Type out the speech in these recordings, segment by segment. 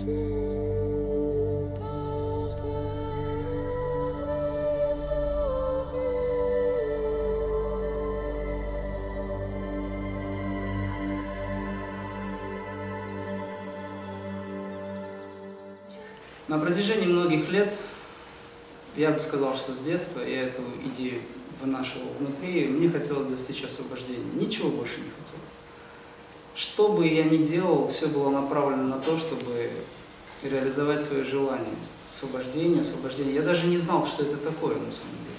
На протяжении многих лет, я бы сказал, что с детства я эту идею вынашивал внутри, мне хотелось достичь освобождения. Ничего больше не хотел. Что бы я ни делал, все было направлено на то, чтобы реализовать свое желание. Освобождение, освобождение. Я даже не знал, что это такое на самом деле.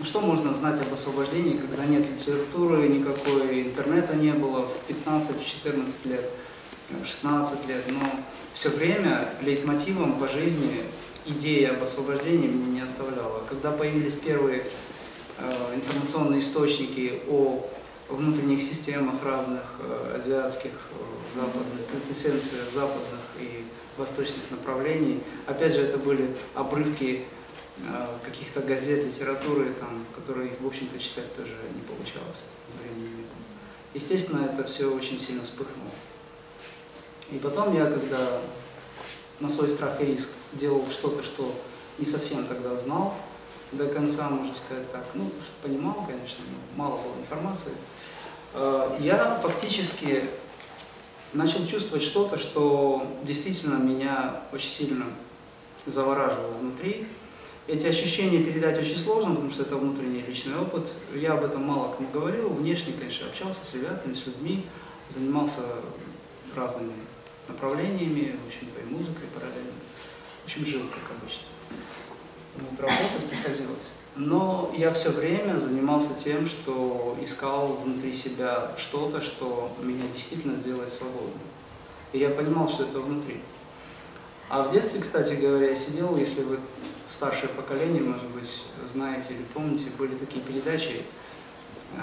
Ну что можно знать об освобождении, когда нет литературы никакой, интернета не было в 15-14 лет, в 16 лет, но все время лейтмотивом по жизни идея об освобождении меня не оставляла. Когда появились первые э, информационные источники о внутренних системах разных э, азиатских, э, западных, квинтэссенциях западных и восточных направлений, опять же, это были обрывки э, каких-то газет, литературы, там, которые, в общем-то, читать тоже не получалось, времени. Естественно, это все очень сильно вспыхнуло. И потом я, когда на свой страх и риск делал что-то, что не совсем тогда знал до конца, можно сказать так, ну, понимал, конечно, но мало было информации, э, я фактически начал чувствовать что-то, что действительно меня очень сильно завораживало внутри. Эти ощущения передать очень сложно, потому что это внутренний личный опыт. Я об этом мало кому говорил, внешне, конечно, общался с ребятами, с людьми, занимался разными направлениями, в общем-то, и музыкой параллельно. В общем, жил, как обычно. Вот, работать приходилось. Но я все время занимался тем, что искал внутри себя что-то, что меня действительно сделает свободным. И я понимал, что это внутри. А в детстве, кстати говоря, я сидел, если вы старшее поколение, может быть, знаете или помните, были такие передачи, э,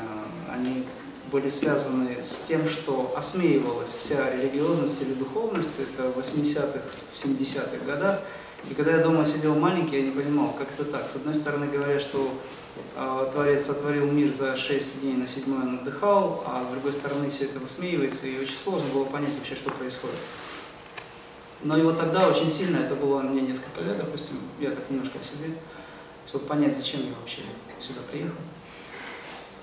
они были связаны с тем, что осмеивалась вся религиозность или духовность, это в 80-х, в 70-х годах. И когда я дома сидел маленький, я не понимал, как это так. С одной стороны говорят, что э, Творец сотворил мир за 6 дней, на седьмой он отдыхал, а с другой стороны все это высмеивается, и очень сложно было понять вообще, что происходит. Но и вот тогда очень сильно, это было мне несколько лет, допустим, я так немножко о себе, чтобы понять, зачем я вообще сюда приехал.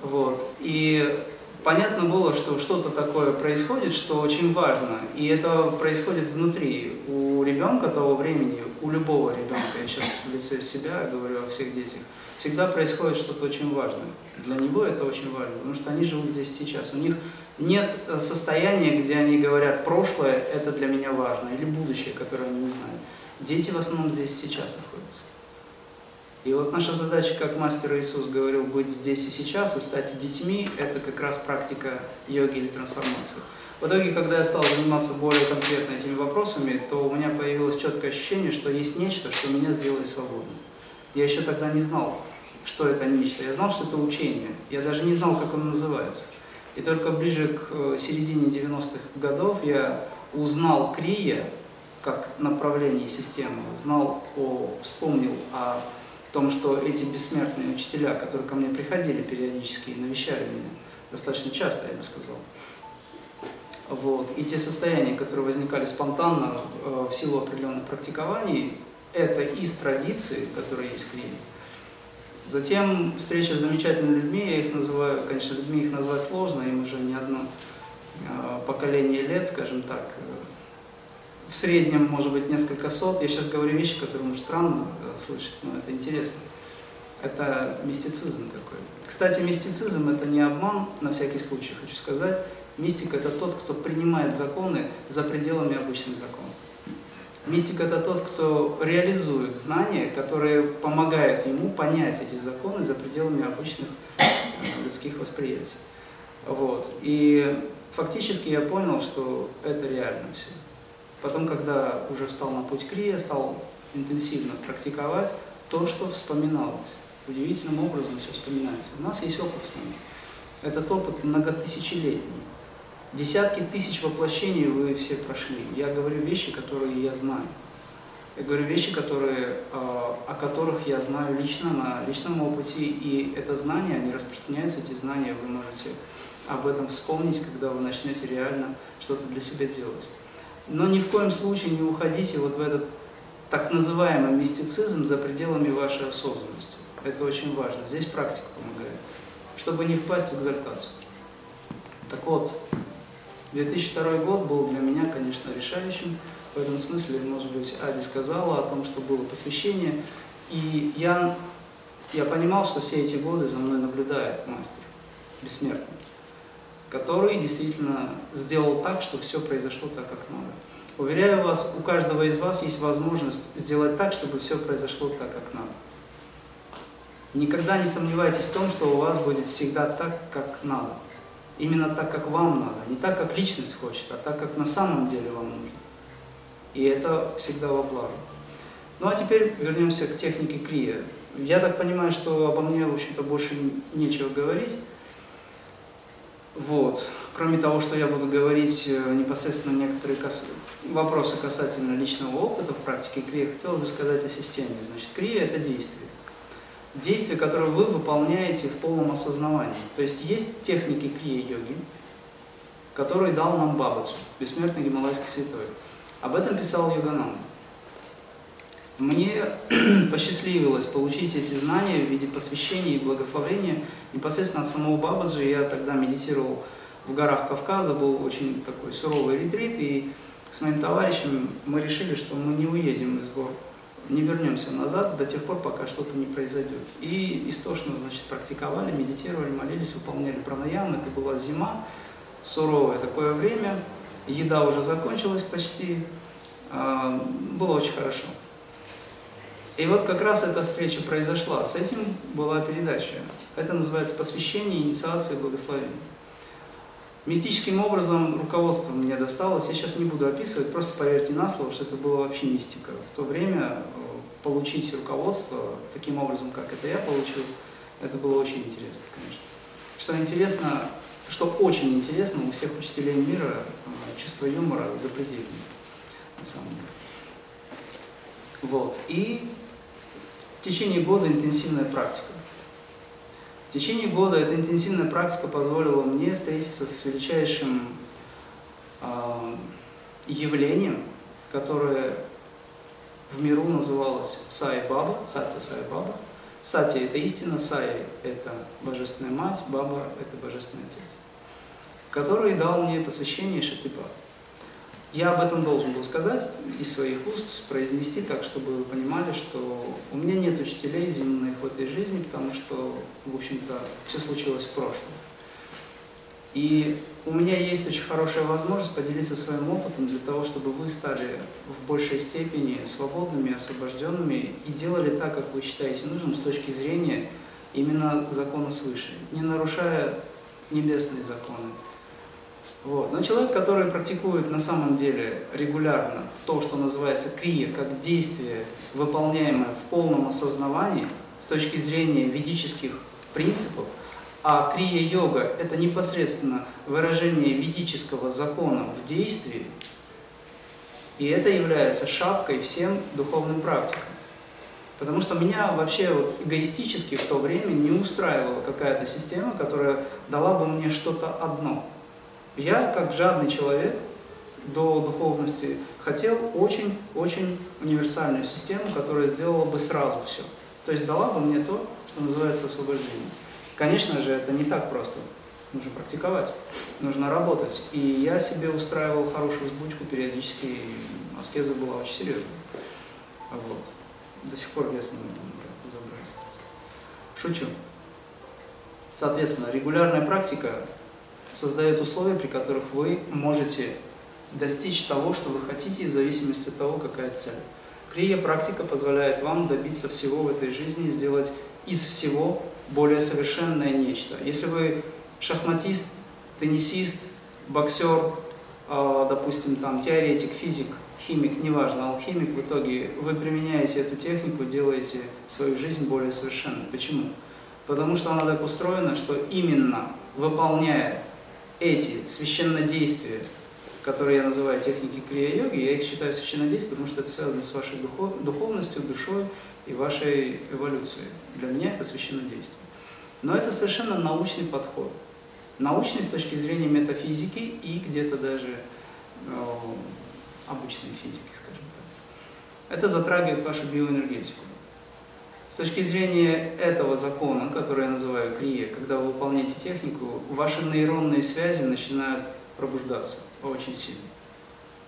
Вот. И понятно было, что что-то такое происходит, что очень важно, и это происходит внутри. У ребенка того времени, у любого ребенка, я сейчас в лице себя говорю о всех детях, всегда происходит что-то очень важное. Для него это очень важно, потому что они живут здесь сейчас. У них нет состояния, где они говорят, прошлое это для меня важно, или будущее, которое они не знают. Дети в основном здесь сейчас находятся. И вот наша задача, как мастер Иисус говорил, быть здесь и сейчас и стать детьми, это как раз практика йоги или трансформации. В итоге, когда я стал заниматься более конкретно этими вопросами, то у меня появилось четкое ощущение, что есть нечто, что меня сделает свободным. Я еще тогда не знал, что это нечто. Я знал, что это учение. Я даже не знал, как оно называется. И только ближе к э, середине 90-х годов я узнал Крия как направление системы, знал о, вспомнил о том, что эти бессмертные учителя, которые ко мне приходили периодически и навещали меня, достаточно часто, я бы сказал, вот, и те состояния, которые возникали спонтанно э, в силу определенных практикований, это из традиции, которые есть Криве. Затем встреча с замечательными людьми, я их называю, конечно, людьми их назвать сложно, им уже не одно э, поколение лет, скажем так, в среднем, может быть, несколько сот. Я сейчас говорю вещи, которые, может, странно э, слышать, но это интересно. Это мистицизм такой. Кстати, мистицизм – это не обман, на всякий случай хочу сказать. Мистик – это тот, кто принимает законы за пределами обычных законов. Мистик – это тот, кто реализует знания, которые помогают ему понять эти законы за пределами обычных э, людских восприятий. Вот. И фактически я понял, что это реально все. Потом, когда уже встал на путь Крия, стал интенсивно практиковать то, что вспоминалось. Удивительным образом все вспоминается. У нас есть опыт с вами. Этот опыт многотысячелетний. Десятки тысяч воплощений вы все прошли. Я говорю вещи, которые я знаю. Я говорю вещи, которые, а, о которых я знаю лично, на личном опыте, и это знание, они распространяются, эти знания вы можете об этом вспомнить, когда вы начнете реально что-то для себя делать. Но ни в коем случае не уходите вот в этот так называемый мистицизм за пределами вашей осознанности. Это очень важно. Здесь практика помогает. Чтобы не впасть в экзальтацию. Так вот, 2002 год был для меня, конечно, решающим. В этом смысле, может быть, Ади сказала о том, что было посвящение. И я, я понимал, что все эти годы за мной наблюдает мастер, бессмертный, который действительно сделал так, что все произошло так, как надо. Уверяю вас, у каждого из вас есть возможность сделать так, чтобы все произошло так, как надо. Никогда не сомневайтесь в том, что у вас будет всегда так, как надо. Именно так, как вам надо. Не так, как личность хочет, а так, как на самом деле вам нужно. И это всегда во благо. Ну а теперь вернемся к технике крия. Я так понимаю, что обо мне, в общем-то, больше нечего говорить. Вот. Кроме того, что я буду говорить э, непосредственно некоторые кас... вопросы касательно личного опыта в практике крия, хотел бы сказать о системе. Значит, крия – это действие. Действие, которое вы выполняете в полном осознавании. То есть есть техники крия-йоги, которые дал нам Бабаджи, бессмертный гималайский святой. Об этом писал Йогананда. Мне посчастливилось получить эти знания в виде посвящения и благословения непосредственно от самого Бабаджи. Я тогда медитировал в горах Кавказа, был очень такой суровый ретрит, и с моим товарищем мы решили, что мы не уедем из гор, не вернемся назад до тех пор, пока что-то не произойдет. И истошно, значит, практиковали, медитировали, молились, выполняли пранаям. Это была зима, суровое такое время, еда уже закончилась почти, а, было очень хорошо. И вот как раз эта встреча произошла. С этим была передача. Это называется посвящение, инициация, благословение. Мистическим образом руководство мне досталось. Я сейчас не буду описывать, просто поверьте на слово, что это была вообще мистика. В то время э, получить руководство таким образом, как это я получил, это было очень интересно, конечно. Что интересно, что очень интересно, у всех учителей мира э, чувство юмора запредельное, на самом деле. Вот. И течение года интенсивная практика. В течение года эта интенсивная практика позволила мне встретиться с величайшим э, явлением, которое в миру называлось Сай Баба, Сатя Сай Баба. Сати – это истина, Сай – это Божественная Мать, Баба – это Божественный Отец, который дал мне посвящение Шатипа. Я об этом должен был сказать из своих уст, произнести так, чтобы вы понимали, что у меня нет учителей земных в этой жизни, потому что, в общем-то, все случилось в прошлом. И у меня есть очень хорошая возможность поделиться своим опытом для того, чтобы вы стали в большей степени свободными, освобожденными и делали так, как вы считаете нужным с точки зрения именно закона свыше, не нарушая небесные законы. Вот. Но человек, который практикует на самом деле регулярно то, что называется крия, как действие, выполняемое в полном осознавании с точки зрения ведических принципов, а крия-йога – это непосредственно выражение ведического закона в действии, и это является шапкой всем духовным практикам. Потому что меня вообще вот эгоистически в то время не устраивала какая-то система, которая дала бы мне что-то одно. Я, как жадный человек, до духовности хотел очень-очень универсальную систему, которая сделала бы сразу все. То есть дала бы мне то, что называется освобождение. Конечно же, это не так просто. Нужно практиковать, нужно работать. И я себе устраивал хорошую сбучку периодически, и аскеза была очень серьезная. Вот. До сих пор вес не могу разобраться. Шучу. Соответственно, регулярная практика создает условия, при которых вы можете достичь того, что вы хотите, в зависимости от того, какая цель. Крия практика позволяет вам добиться всего в этой жизни, сделать из всего более совершенное нечто. Если вы шахматист, теннисист, боксер, а, допустим, там, теоретик, физик, химик, неважно, алхимик, в итоге вы применяете эту технику, делаете свою жизнь более совершенной. Почему? Потому что она так устроена, что именно выполняя эти священнодействия, которые я называю техники крия-йоги, я их считаю священнодействием, потому что это связано с вашей духов, духовностью, душой, и вашей эволюции. Для меня это священнодействие. Но это совершенно научный подход. Научный с точки зрения метафизики и где-то даже э, обычной физики, скажем так. Это затрагивает вашу биоэнергетику. С точки зрения этого закона, который я называю крия, когда вы выполняете технику, ваши нейронные связи начинают пробуждаться очень сильно.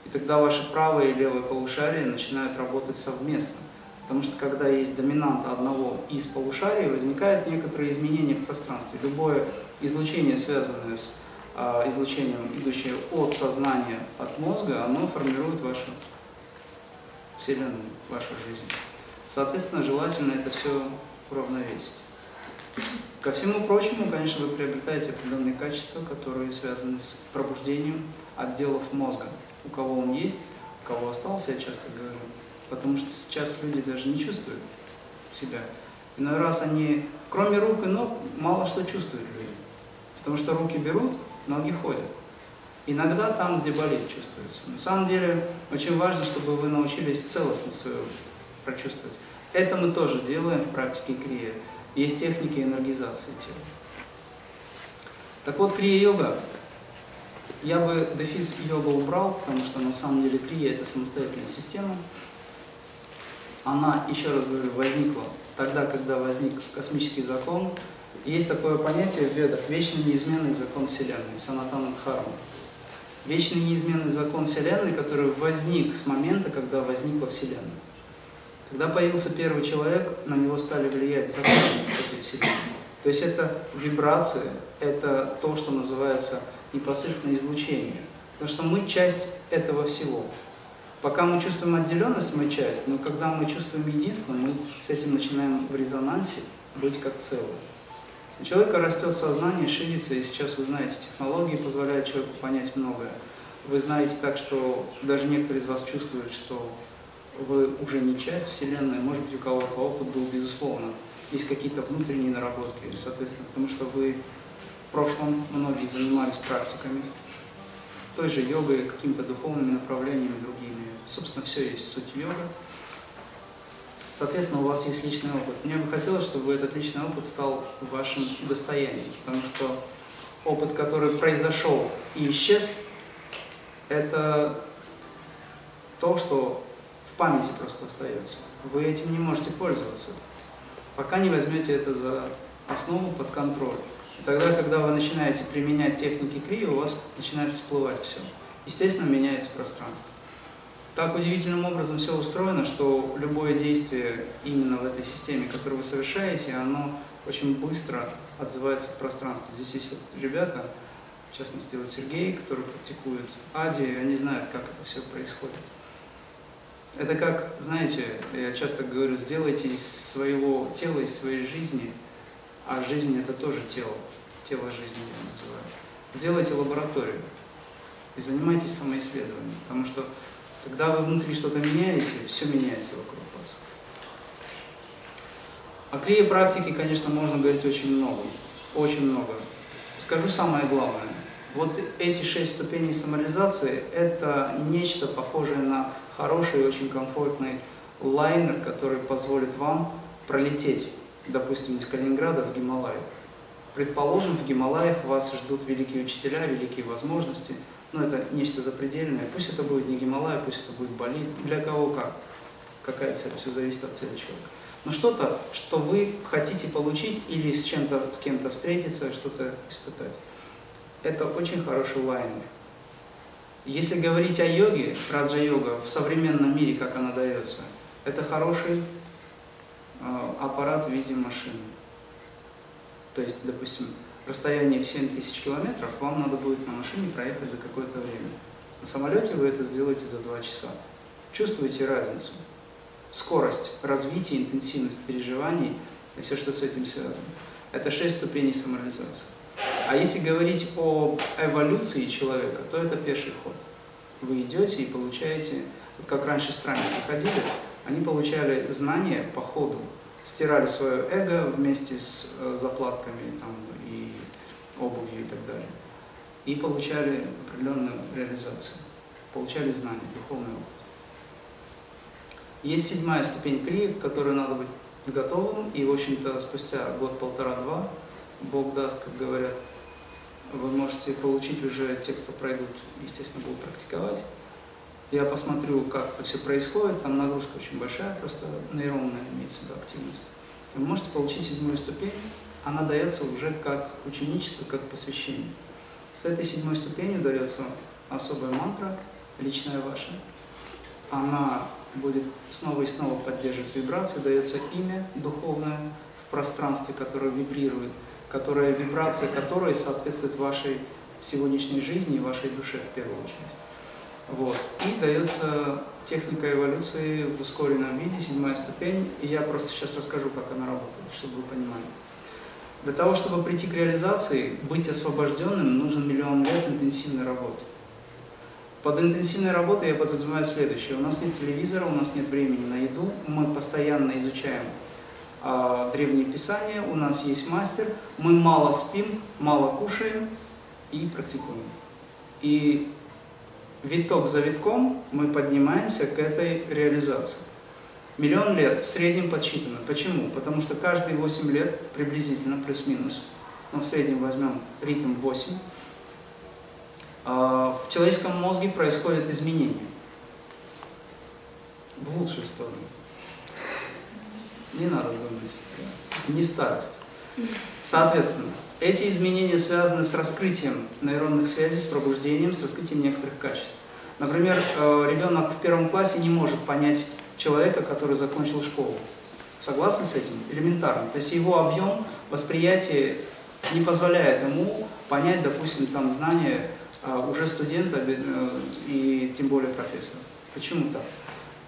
И тогда ваше правое и левое полушарие начинают работать совместно. Потому что когда есть доминанта одного из полушарий, возникают некоторые изменения в пространстве. Любое излучение, связанное с э, излучением, идущее от сознания, от мозга, оно формирует вашу Вселенную, вашу жизнь. Соответственно, желательно это все уравновесить. Ко всему прочему, конечно, вы приобретаете определенные качества, которые связаны с пробуждением отделов мозга. У кого он есть, у кого остался, я часто говорю. Потому что сейчас люди даже не чувствуют себя. Иной раз они, кроме рук и ног, мало что чувствуют люди. Потому что руки берут, ноги ходят. Иногда там, где болит, чувствуется. На самом деле, очень важно, чтобы вы научились целостно свою прочувствовать. Это мы тоже делаем в практике крия. Есть техники энергизации тела. Так вот, крия-йога, я бы дефис йога убрал, потому что на самом деле крия это самостоятельная система. Она, еще раз говорю, возникла тогда, когда возник космический закон. Есть такое понятие в ведах – вечный неизменный закон Вселенной, санатана дхарма. Вечный неизменный закон Вселенной, который возник с момента, когда возникла Вселенная. Когда появился первый человек, на него стали влиять законы этой Вселенной. То есть это вибрации, это то, что называется непосредственно излучение. Потому что мы часть этого всего. Пока мы чувствуем отделенность, мы часть, но когда мы чувствуем единство, мы с этим начинаем в резонансе быть как целое. У человека растет сознание, ширится, и сейчас вы знаете, технологии позволяют человеку понять многое. Вы знаете так, что даже некоторые из вас чувствуют, что вы уже не часть Вселенной, может быть, у кого-то опыт был, безусловно. Есть какие-то внутренние наработки, соответственно, потому что вы в прошлом многие занимались практиками, той же йогой, какими-то духовными направлениями другими. Собственно, все есть суть йога. Соответственно, у вас есть личный опыт. Мне бы хотелось, чтобы этот личный опыт стал вашим достоянием, потому что опыт, который произошел и исчез, это то, что памяти просто остается. Вы этим не можете пользоваться, пока не возьмете это за основу под контроль. И тогда, когда вы начинаете применять техники крии, у вас начинает всплывать все. Естественно, меняется пространство. Так удивительным образом все устроено, что любое действие именно в этой системе, которое вы совершаете, оно очень быстро отзывается в пространстве. Здесь есть вот ребята, в частности вот Сергей, который практикует Ади, они знают, как это все происходит. Это как, знаете, я часто говорю, сделайте из своего тела, из своей жизни, а жизнь это тоже тело, тело жизни я называю. Сделайте лабораторию и занимайтесь самоисследованием, потому что когда вы внутри что-то меняете, все меняется вокруг вас. О крие практики, конечно, можно говорить очень много, очень много. Скажу самое главное. Вот эти шесть ступеней самореализации – это нечто похожее на хороший, очень комфортный лайнер, который позволит вам пролететь, допустим, из Калининграда в Гималай. Предположим, в Гималаях вас ждут великие учителя, великие возможности, но это нечто запредельное. Пусть это будет не Гималай, пусть это будет Бали, для кого как, какая цель, все зависит от цели человека. Но что-то, что вы хотите получить или с чем-то, с кем-то встретиться, что-то испытать. Это очень хороший лайнер. Если говорить о йоге, раджа-йога, в современном мире, как она дается, это хороший э, аппарат в виде машины. То есть, допустим, расстояние в 7 тысяч километров вам надо будет на машине проехать за какое-то время. На самолете вы это сделаете за 2 часа. Чувствуете разницу? Скорость, развитие, интенсивность переживаний и все, что с этим связано. Это 6 ступеней самореализации. А если говорить о эволюции человека, то это пеший ход. Вы идете и получаете, вот как раньше странники ходили, они получали знания по ходу, стирали свое эго вместе с э, заплатками там, и обувью и так далее. И получали определенную реализацию, получали знания, духовный опыт. Есть седьмая ступень крии, к которой надо быть готовым, и, в общем-то, спустя год-полтора-два Бог даст, как говорят, вы можете получить уже, те, кто пройдут, естественно, будут практиковать, я посмотрю, как это все происходит, там нагрузка очень большая, просто нейронная имеется в виду активность. Вы можете получить седьмую ступень, она дается уже как ученичество, как посвящение. С этой седьмой ступенью дается особая мантра, личная ваша. Она будет снова и снова поддерживать вибрации, дается имя духовное в пространстве, которое вибрирует, которая, вибрация которой соответствует вашей сегодняшней жизни и вашей душе в первую очередь. Вот. И дается техника эволюции в ускоренном виде, седьмая ступень, и я просто сейчас расскажу, как она работает, чтобы вы понимали. Для того, чтобы прийти к реализации, быть освобожденным, нужен миллион лет интенсивной работы. Под интенсивной работой я подразумеваю следующее. У нас нет телевизора, у нас нет времени на еду, мы постоянно изучаем э, древние писания, у нас есть мастер, мы мало спим, мало кушаем и практикуем. И виток за витком мы поднимаемся к этой реализации. Миллион лет в среднем подсчитано. Почему? Потому что каждые 8 лет, приблизительно, плюс-минус, но в среднем возьмем ритм 8, а, в человеческом мозге происходят изменения. В лучшую сторону. Не надо думать. Не старость. Соответственно, эти изменения связаны с раскрытием нейронных связей, с пробуждением, с раскрытием некоторых качеств. Например, э, ребенок в первом классе не может понять человека, который закончил школу. Согласны с этим? Элементарно. То есть его объем восприятия не позволяет ему понять, допустим, там знания а, уже студента э, и тем более профессора. Почему так?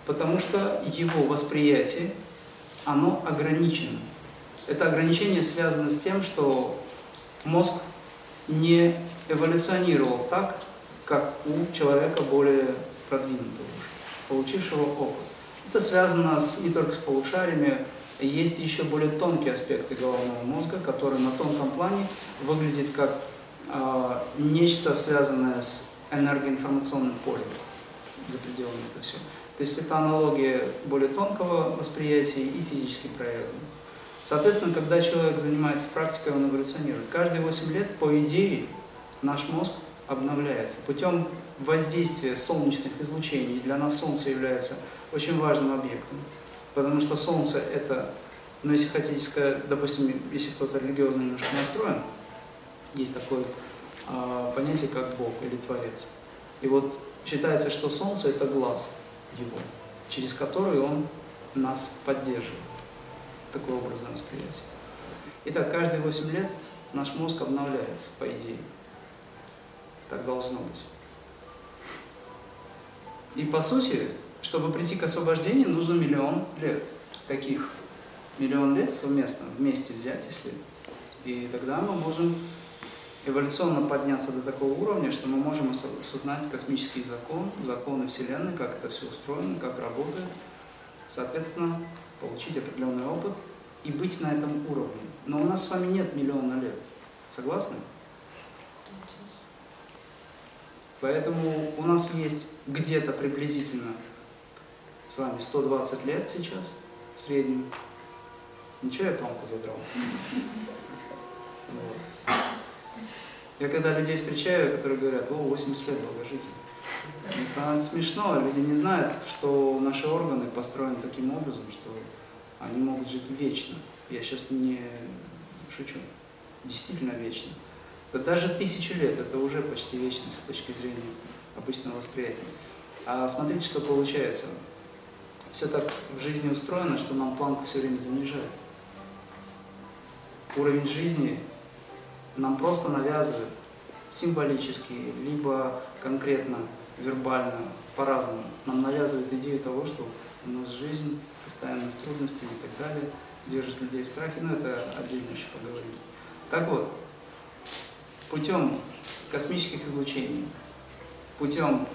Потому что его восприятие, оно ограничено. Это ограничение связано с тем, что мозг не эволюционировал так, как у человека более продвинутого, получившего опыт. Это связано с, не только с полушариями, есть еще более тонкие аспекты головного мозга, которые на тонком плане выглядят как э, нечто связанное с энергоинформационным полем за пределами этого всего. То есть это аналогия более тонкого восприятия и физически проявленного. Соответственно, когда человек занимается практикой, он эволюционирует. Каждые 8 лет, по идее, наш мозг обновляется путем воздействия солнечных излучений. Для нас Солнце является очень важным объектом, потому что Солнце это, ну если хотите сказать, допустим, если кто-то религиозно немножко настроен, есть такое э, понятие, как Бог или Творец. И вот считается, что Солнце это глаз его, через который он нас поддерживает. Такой образное восприятие. Итак, каждые 8 лет наш мозг обновляется, по идее. Так должно быть. И по сути, чтобы прийти к освобождению, нужно миллион лет. Таких миллион лет совместно, вместе взять, если... И тогда мы можем эволюционно подняться до такого уровня, что мы можем осознать космический закон, законы Вселенной, как это все устроено, как работает. Соответственно, получить определенный опыт и быть на этом уровне. Но у нас с вами нет миллиона лет. Согласны? Поэтому у нас есть где-то приблизительно с вами 120 лет сейчас в среднем. Ничего я планку задрал. Вот. Я когда людей встречаю, которые говорят, о, 80 лет долгожитель. Мне становится смешно, люди не знают, что наши органы построены таким образом, что они могут жить вечно. Я сейчас не шучу. Действительно вечно. Да даже тысячу лет это уже почти вечность с точки зрения обычного восприятия. А смотрите, что получается. Все так в жизни устроено, что нам планку все время занижают. Уровень жизни нам просто навязывает символически, либо конкретно, вербально, по-разному. Нам навязывает идею того, что у нас жизнь постоянно с трудностями и так далее, держит людей в страхе, но это отдельно еще поговорим. Так вот, путем космических излучений, путем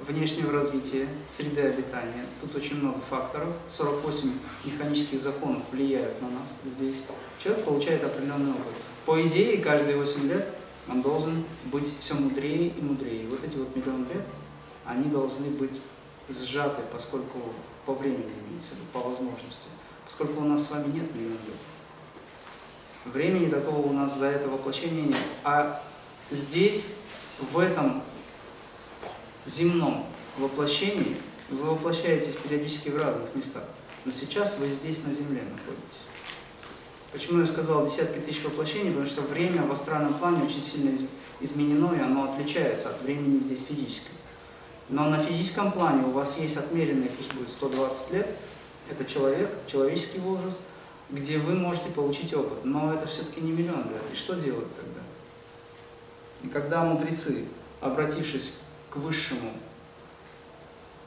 внешнего развития, среды обитания. Тут очень много факторов. 48 механических законов влияют на нас здесь. Человек получает определенный опыт. По идее, каждые 8 лет он должен быть все мудрее и мудрее. Вот эти вот миллион лет, они должны быть сжаты, поскольку по времени имеется по возможности. Поскольку у нас с вами нет миллион лет. Времени такого у нас за это воплощение нет. А здесь, в этом земном воплощений, вы воплощаетесь периодически в разных местах. Но сейчас вы здесь на Земле находитесь. Почему я сказал десятки тысяч воплощений? Потому что время в астральном плане очень сильно изменено, и оно отличается от времени здесь физического. Но на физическом плане у вас есть отмеренный, пусть будет 120 лет, это человек, человеческий возраст, где вы можете получить опыт. Но это все-таки не миллион лет. И что делать тогда? И когда мудрецы, обратившись к высшему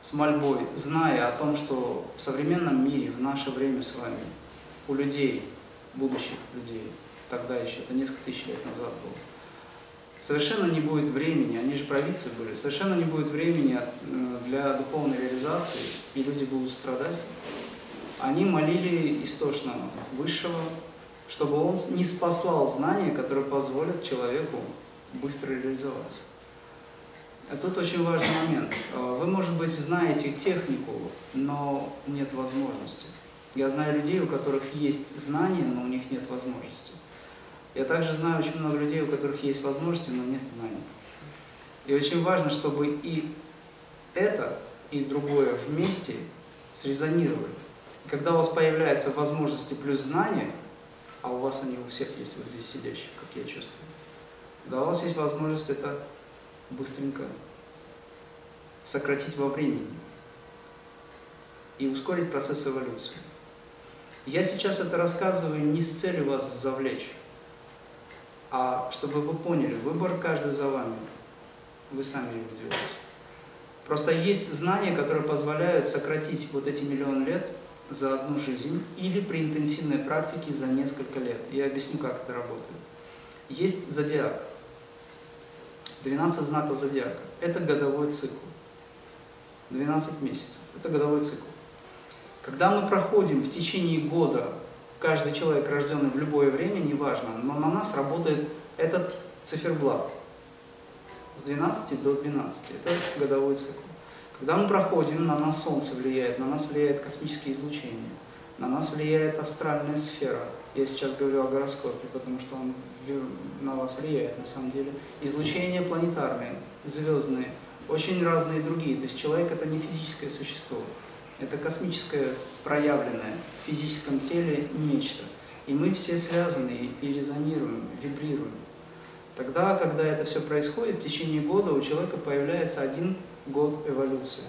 с мольбой, зная о том, что в современном мире, в наше время с вами, у людей, будущих людей, тогда еще, это несколько тысяч лет назад было, совершенно не будет времени, они же провидцы были, совершенно не будет времени э, для духовной реализации, и люди будут страдать. Они молили истошно Высшего, чтобы он не спаслал знания, которые позволят человеку быстро реализоваться. А тут очень важный момент. Э, вы, может быть, знаете технику, но нет возможности. Я знаю людей, у которых есть знания, но у них нет возможности. Я также знаю очень много людей, у которых есть возможности, но нет знаний. И очень важно, чтобы и это, и другое вместе срезонировали. И когда у вас появляются возможности плюс знания, а у вас они у всех есть, вот здесь сидящих, как я чувствую, да, у вас есть возможность это быстренько сократить во времени и ускорить процесс эволюции. Я сейчас это рассказываю не с целью вас завлечь, а чтобы вы поняли, выбор каждый за вами. Вы сами его делаете. Просто есть знания, которые позволяют сократить вот эти миллион лет за одну жизнь или при интенсивной практике за несколько лет. Я объясню, как это работает. Есть зодиак. 12 знаков зодиака. Это годовой цикл. 12 месяцев. Это годовой цикл. Когда мы проходим в течение года каждый человек, рожденный в любое время, неважно, но на нас работает этот циферблат с 12 до 12. Это годовой цикл. Когда мы проходим, на нас Солнце влияет, на нас влияет космические излучения, на нас влияет астральная сфера. Я сейчас говорю о гороскопе, потому что он на вас влияет на самом деле. Излучения планетарные, звездные, очень разные другие. То есть человек это не физическое существо. Это космическое проявленное в физическом теле нечто. И мы все связаны и резонируем, вибрируем. Тогда, когда это все происходит, в течение года у человека появляется один год эволюции.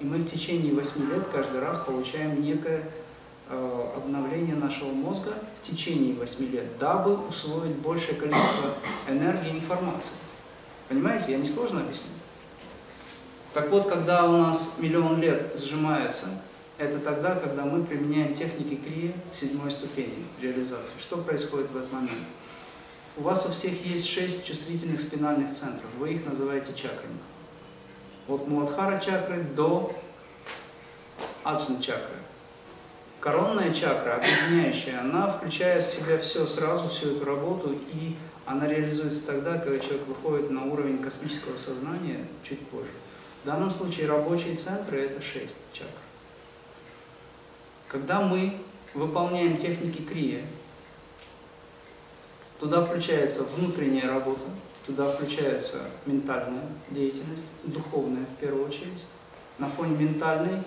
И мы в течение восьми лет каждый раз получаем некое э, обновление нашего мозга в течение восьми лет, дабы усвоить большее количество энергии и информации. Понимаете, я не сложно объясню? Так вот, когда у нас миллион лет сжимается, это тогда, когда мы применяем техники крия седьмой ступени реализации. Что происходит в этот момент? У вас у всех есть шесть чувствительных спинальных центров. Вы их называете чакрами. От Муладхара чакры до Аджна чакры. Коронная чакра, объединяющая, она включает в себя все сразу, всю эту работу, и она реализуется тогда, когда человек выходит на уровень космического сознания чуть позже. В данном случае рабочие центры – это шесть чакр. Когда мы выполняем техники крия, туда включается внутренняя работа, туда включается ментальная деятельность, духовная в первую очередь. На фоне ментальной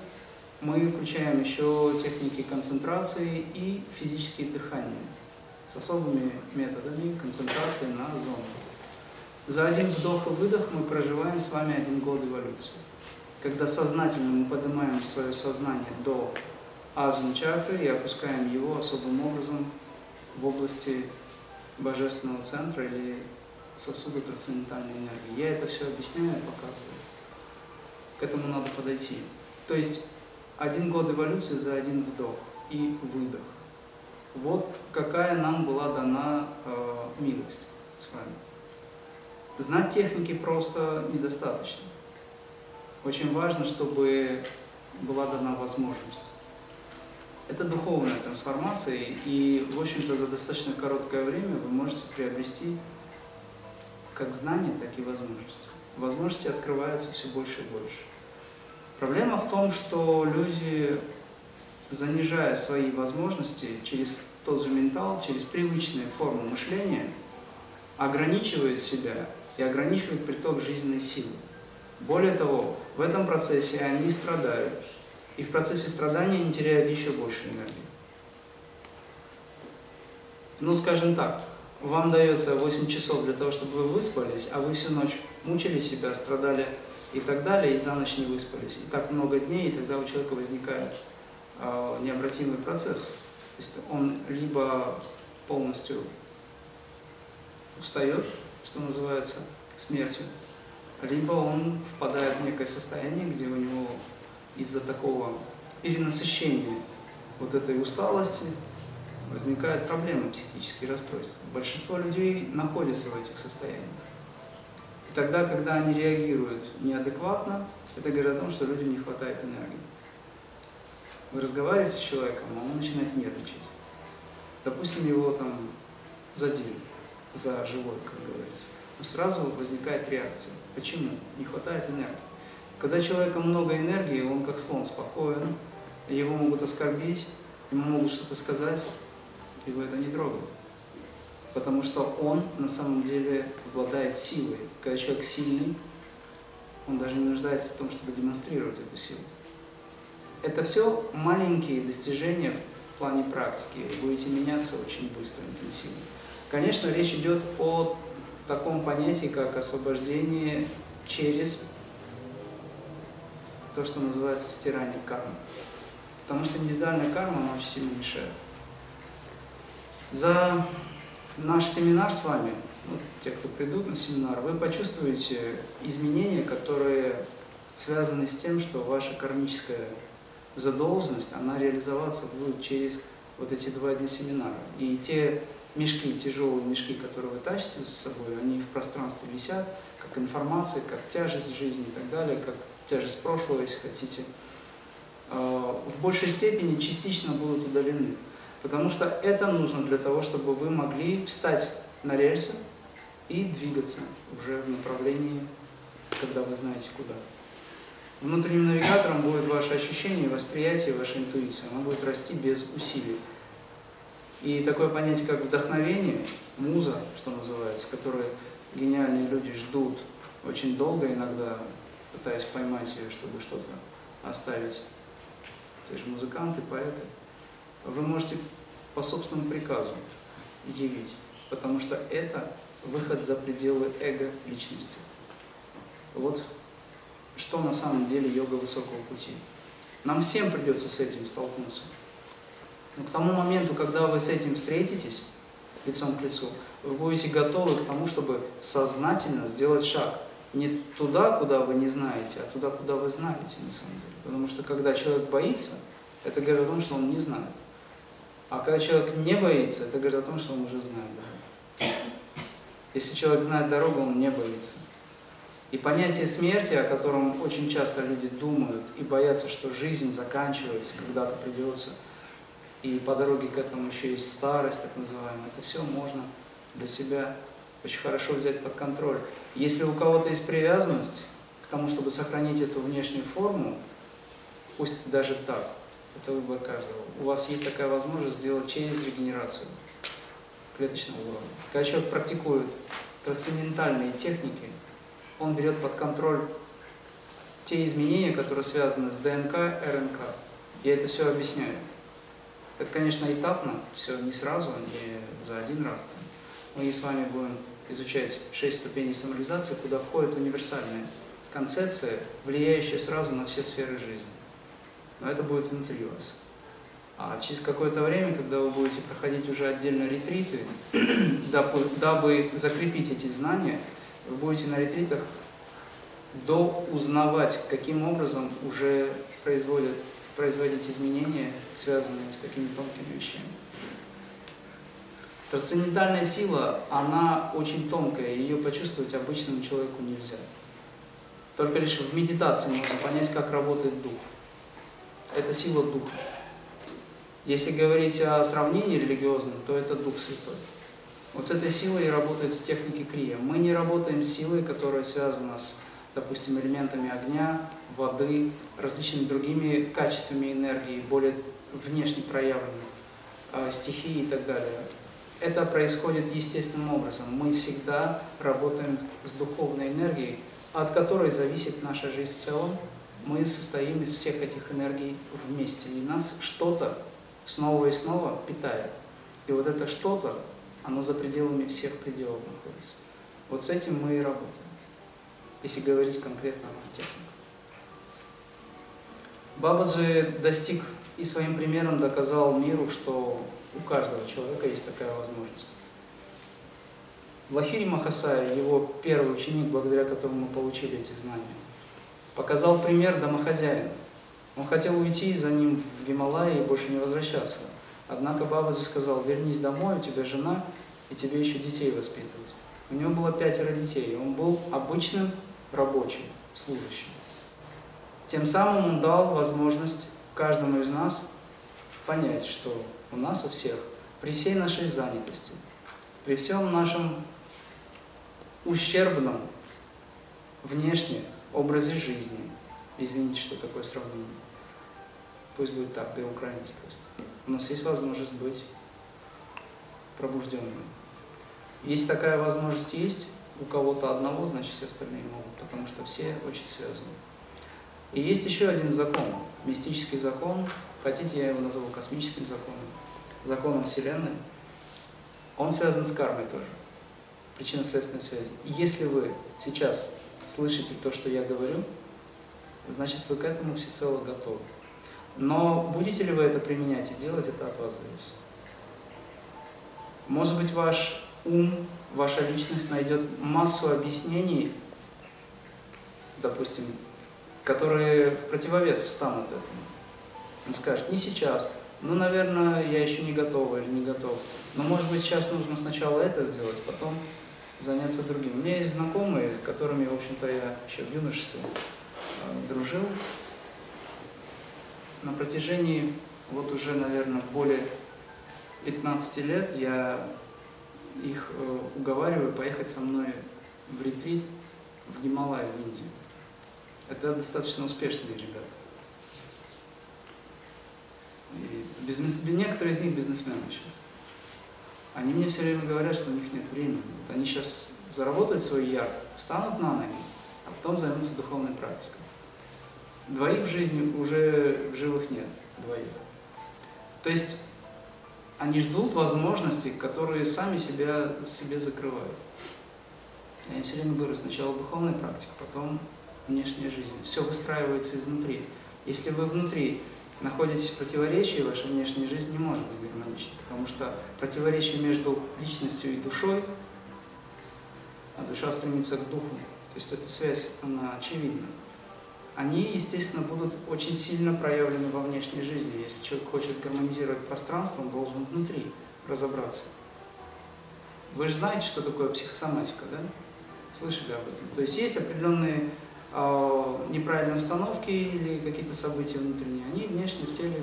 мы включаем еще техники концентрации и физические дыхания с особыми методами концентрации на зону. За один вдох и выдох мы проживаем с вами один год эволюции. Когда сознательно мы поднимаем свое сознание до аджна чакры и опускаем его особым образом в области божественного центра или сосуда трансцендентальной энергии. Я это все объясняю и показываю. К этому надо подойти. То есть один год эволюции за один вдох и выдох. Вот какая нам была дана э, милость с вами. Знать техники просто недостаточно. Очень важно, чтобы была дана возможность. Это духовная трансформация, и, в общем-то, за достаточно короткое время вы можете приобрести как знания, так и возможности. Возможности открываются все больше и больше. Проблема в том, что люди, занижая свои возможности через тот же ментал, через привычные формы мышления, ограничивают себя и ограничивают приток жизненной силы. Более того, в этом процессе они страдают. И в процессе страдания они теряют еще больше энергии. Ну, скажем так, вам дается 8 часов для того, чтобы вы выспались, а вы всю ночь мучили себя, страдали и так далее, и за ночь не выспались. И так много дней, и тогда у человека возникает э, необратимый процесс. То есть он либо полностью устает, что называется, смертью, либо он впадает в некое состояние, где у него из-за такого перенасыщения вот этой усталости возникают проблемы, психические расстройства. Большинство людей находятся в этих состояниях. И тогда, когда они реагируют неадекватно, это говорит о том, что людям не хватает энергии. Вы разговариваете с человеком, а он начинает нервничать. Допустим, его там задели за живой, как говорится. Но сразу возникает реакция. Почему? Не хватает энергии. Когда человека много энергии, он как слон спокоен, его могут оскорбить, ему могут что-то сказать, его это не трогает. Потому что он на самом деле обладает силой. Когда человек сильный, он даже не нуждается в том, чтобы демонстрировать эту силу. Это все маленькие достижения в плане практики. Будете меняться очень быстро, интенсивно. Конечно, речь идет о таком понятии, как освобождение через то, что называется стирание кармы. Потому что индивидуальная карма, она очень сильно мешает. За наш семинар с вами, вот, те, кто придут на семинар, вы почувствуете изменения, которые связаны с тем, что ваша кармическая задолженность, она реализоваться будет через вот эти два дня семинара. И те мешки, тяжелые мешки, которые вы тащите за собой, они в пространстве висят, как информация, как тяжесть жизни и так далее, как тяжесть прошлого, если хотите, а, в большей степени частично будут удалены. Потому что это нужно для того, чтобы вы могли встать на рельсы и двигаться уже в направлении, когда вы знаете куда. Внутренним навигатором будет ваше ощущение, восприятие, ваша интуиция. Она будет расти без усилий. И такое понятие, как вдохновение, муза, что называется, которое гениальные люди ждут очень долго иногда, пытаясь поймать ее, чтобы что-то оставить. Те же музыканты, поэты вы можете по собственному приказу явить, потому что это выход за пределы эго личности. Вот что на самом деле йога высокого пути. Нам всем придется с этим столкнуться. Но к тому моменту, когда вы с этим встретитесь лицом к лицу, вы будете готовы к тому, чтобы сознательно сделать шаг. Не туда, куда вы не знаете, а туда, куда вы знаете на самом деле. Потому что когда человек боится, это говорит о том, что он не знает. А когда человек не боится, это говорит о том, что он уже знает дорогу. Если человек знает дорогу, он не боится. И понятие смерти, о котором очень часто люди думают и боятся, что жизнь заканчивается, когда-то придется, и по дороге к этому еще есть старость, так называемая, это все можно для себя очень хорошо взять под контроль. Если у кого-то есть привязанность к тому, чтобы сохранить эту внешнюю форму, пусть даже так, это выбор каждого. У вас есть такая возможность сделать через регенерацию клеточного уровня. Когда человек практикует трансцендентальные техники, он берет под контроль те изменения, которые связаны с ДНК, РНК. Я это все объясняю. Это, конечно, этапно, все не сразу, не за один раз. Мы с вами будем изучать шесть ступеней самореализации, куда входит универсальная концепция, влияющая сразу на все сферы жизни но это будет внутри вас. А через какое-то время, когда вы будете проходить уже отдельно ретриты, дабы, дабы закрепить эти знания, вы будете на ретритах до узнавать, каким образом уже производят, производить изменения, связанные с такими тонкими вещами. Трансцендентальная сила, она очень тонкая, ее почувствовать обычному человеку нельзя. Только лишь в медитации можно понять, как работает дух это сила Духа. Если говорить о сравнении религиозном, то это Дух Святой. Вот с этой силой и работает в технике крия. Мы не работаем с силой, которая связана с, допустим, элементами огня, воды, различными другими качествами энергии, более внешне проявленных, э, стихии и так далее. Это происходит естественным образом. Мы всегда работаем с духовной энергией, от которой зависит наша жизнь в целом. Мы состоим из всех этих энергий вместе, и нас что-то снова и снова питает. И вот это что-то, оно за пределами всех пределов находится. Вот с этим мы и работаем, если говорить конкретно о технике. Бабаджи достиг и своим примером доказал миру, что у каждого человека есть такая возможность. Лахири Махасая, его первый ученик, благодаря которому мы получили эти знания, показал пример домохозяина. Он хотел уйти за ним в Гималай и больше не возвращаться. Однако Бабаджи сказал, вернись домой, у тебя жена, и тебе еще детей воспитывать. У него было пятеро детей, он был обычным рабочим, служащим. Тем самым он дал возможность каждому из нас понять, что у нас у всех, при всей нашей занятости, при всем нашем ущербном внешне образе жизни, извините, что такое сравнение, пусть будет так, да и украинец просто, у нас есть возможность быть пробужденным. Если такая возможность есть, у кого-то одного, значит все остальные могут, потому что все очень связаны. И есть еще один закон, мистический закон, хотите я его назову космическим законом, законом Вселенной. Он связан с кармой тоже, причинно-следственной связи. Если вы сейчас слышите то, что я говорю, значит вы к этому всецело готовы. Но будете ли вы это применять и делать, это от вас зависит. Может быть, ваш ум, ваша личность найдет массу объяснений, допустим, которые в противовес встанут этому. Он скажет, не сейчас, ну, наверное, я еще не готова или не готов. Но, может быть, сейчас нужно сначала это сделать, потом заняться другим. У меня есть знакомые, с которыми, в общем-то, я еще в юношестве э, дружил. На протяжении, вот уже, наверное, более 15 лет я их э, уговариваю поехать со мной в ретрит в Гималай, в Индию. Это достаточно успешные ребята. И бизнес... Некоторые из них бизнесмены сейчас. Они мне все время говорят, что у них нет времени. Вот они сейчас заработают свой яр, встанут на ноги, а потом займутся духовной практикой. Двоих в жизни уже в живых нет, двоих. То есть они ждут возможностей, которые сами себя себе закрывают. Я им все время говорю, сначала духовная практика, потом внешняя жизнь. Все выстраивается изнутри. Если вы внутри находитесь в противоречии, ваша внешняя жизнь не может быть гармоничной, потому что противоречие между личностью и душой, а душа стремится к духу, то есть эта связь, она очевидна. Они, естественно, будут очень сильно проявлены во внешней жизни. Если человек хочет гармонизировать пространство, он должен внутри разобраться. Вы же знаете, что такое психосоматика, да? Слышали об этом? То есть есть определенные э, неправильные установки или какие-то события внутренние, они внешне в теле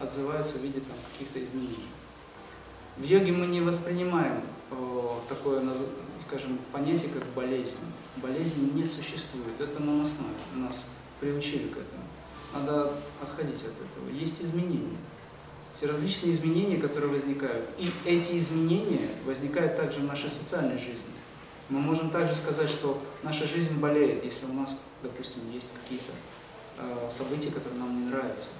отзываются в виде там, каких-то изменений. В йоге мы не воспринимаем э, такое, скажем, понятие, как болезнь. Болезни не существует, это наносное, нас приучили к этому. Надо отходить от этого. Есть изменения. Все различные изменения, которые возникают. И эти изменения возникают также в нашей социальной жизни. Мы можем также сказать, что наша жизнь болеет, если у нас, допустим, есть какие-то э, события, которые нам не нравятся.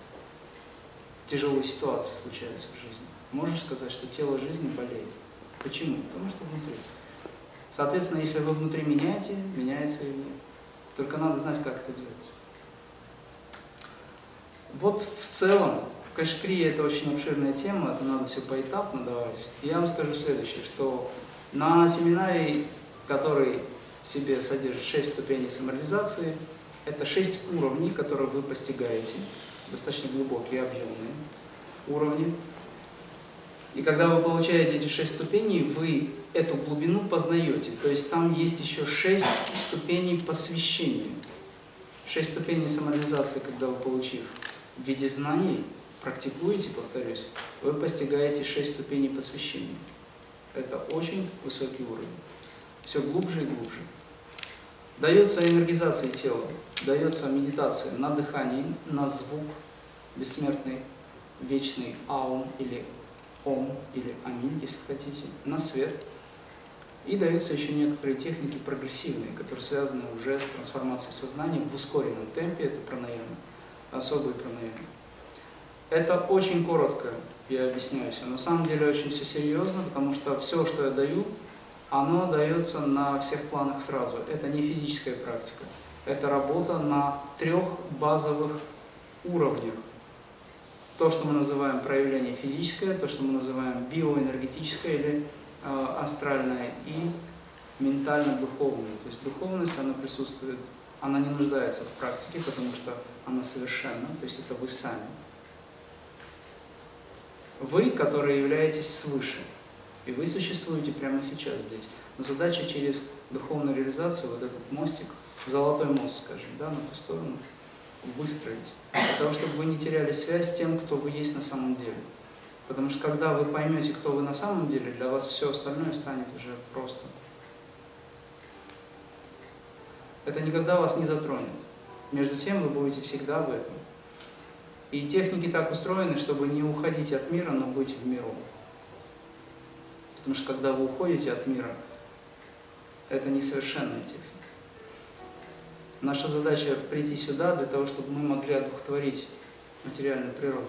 Тяжелые ситуации случаются в жизни. Можешь сказать, что тело жизни болеет. Почему? Потому что внутри. Соответственно, если вы внутри меняете, меняется и мир. Только надо знать, как это делать. Вот в целом, кашкри это очень обширная тема, это надо все поэтапно давать. Я вам скажу следующее, что на семинаре который в себе содержит шесть ступеней самореализации. Это шесть уровней, которые вы постигаете, достаточно глубокие, объемные уровни. И когда вы получаете эти шесть ступеней, вы эту глубину познаете. То есть там есть еще шесть ступеней посвящения. Шесть ступеней самореализации, когда вы, получив в виде знаний, практикуете, повторюсь, вы постигаете шесть ступеней посвящения. Это очень высокий уровень все глубже и глубже. Дается энергизация тела, дается медитация на дыхании, на звук, бессмертный, вечный аум или ом, или аминь, если хотите, на свет. И даются еще некоторые техники прогрессивные, которые связаны уже с трансформацией сознания в ускоренном темпе, это пранаямы, особые пранаямы. Это очень коротко, я объясняю все. На самом деле очень все серьезно, потому что все, что я даю, оно дается на всех планах сразу. Это не физическая практика. Это работа на трех базовых уровнях. То, что мы называем проявление физическое, то, что мы называем биоэнергетическое или э, астральное, и ментально-духовное. То есть духовность, она присутствует, она не нуждается в практике, потому что она совершенна, то есть это вы сами. Вы, которые являетесь свыше. И вы существуете прямо сейчас здесь. Но задача через духовную реализацию, вот этот мостик, золотой мост, скажем, да, на ту сторону, выстроить. Для того, чтобы вы не теряли связь с тем, кто вы есть на самом деле. Потому что когда вы поймете, кто вы на самом деле, для вас все остальное станет уже просто. Это никогда вас не затронет. Между тем вы будете всегда в этом. И техники так устроены, чтобы не уходить от мира, но быть в миру. Потому что когда вы уходите от мира, это несовершенная техника. Наша задача прийти сюда для того, чтобы мы могли одухотворить материальную природу.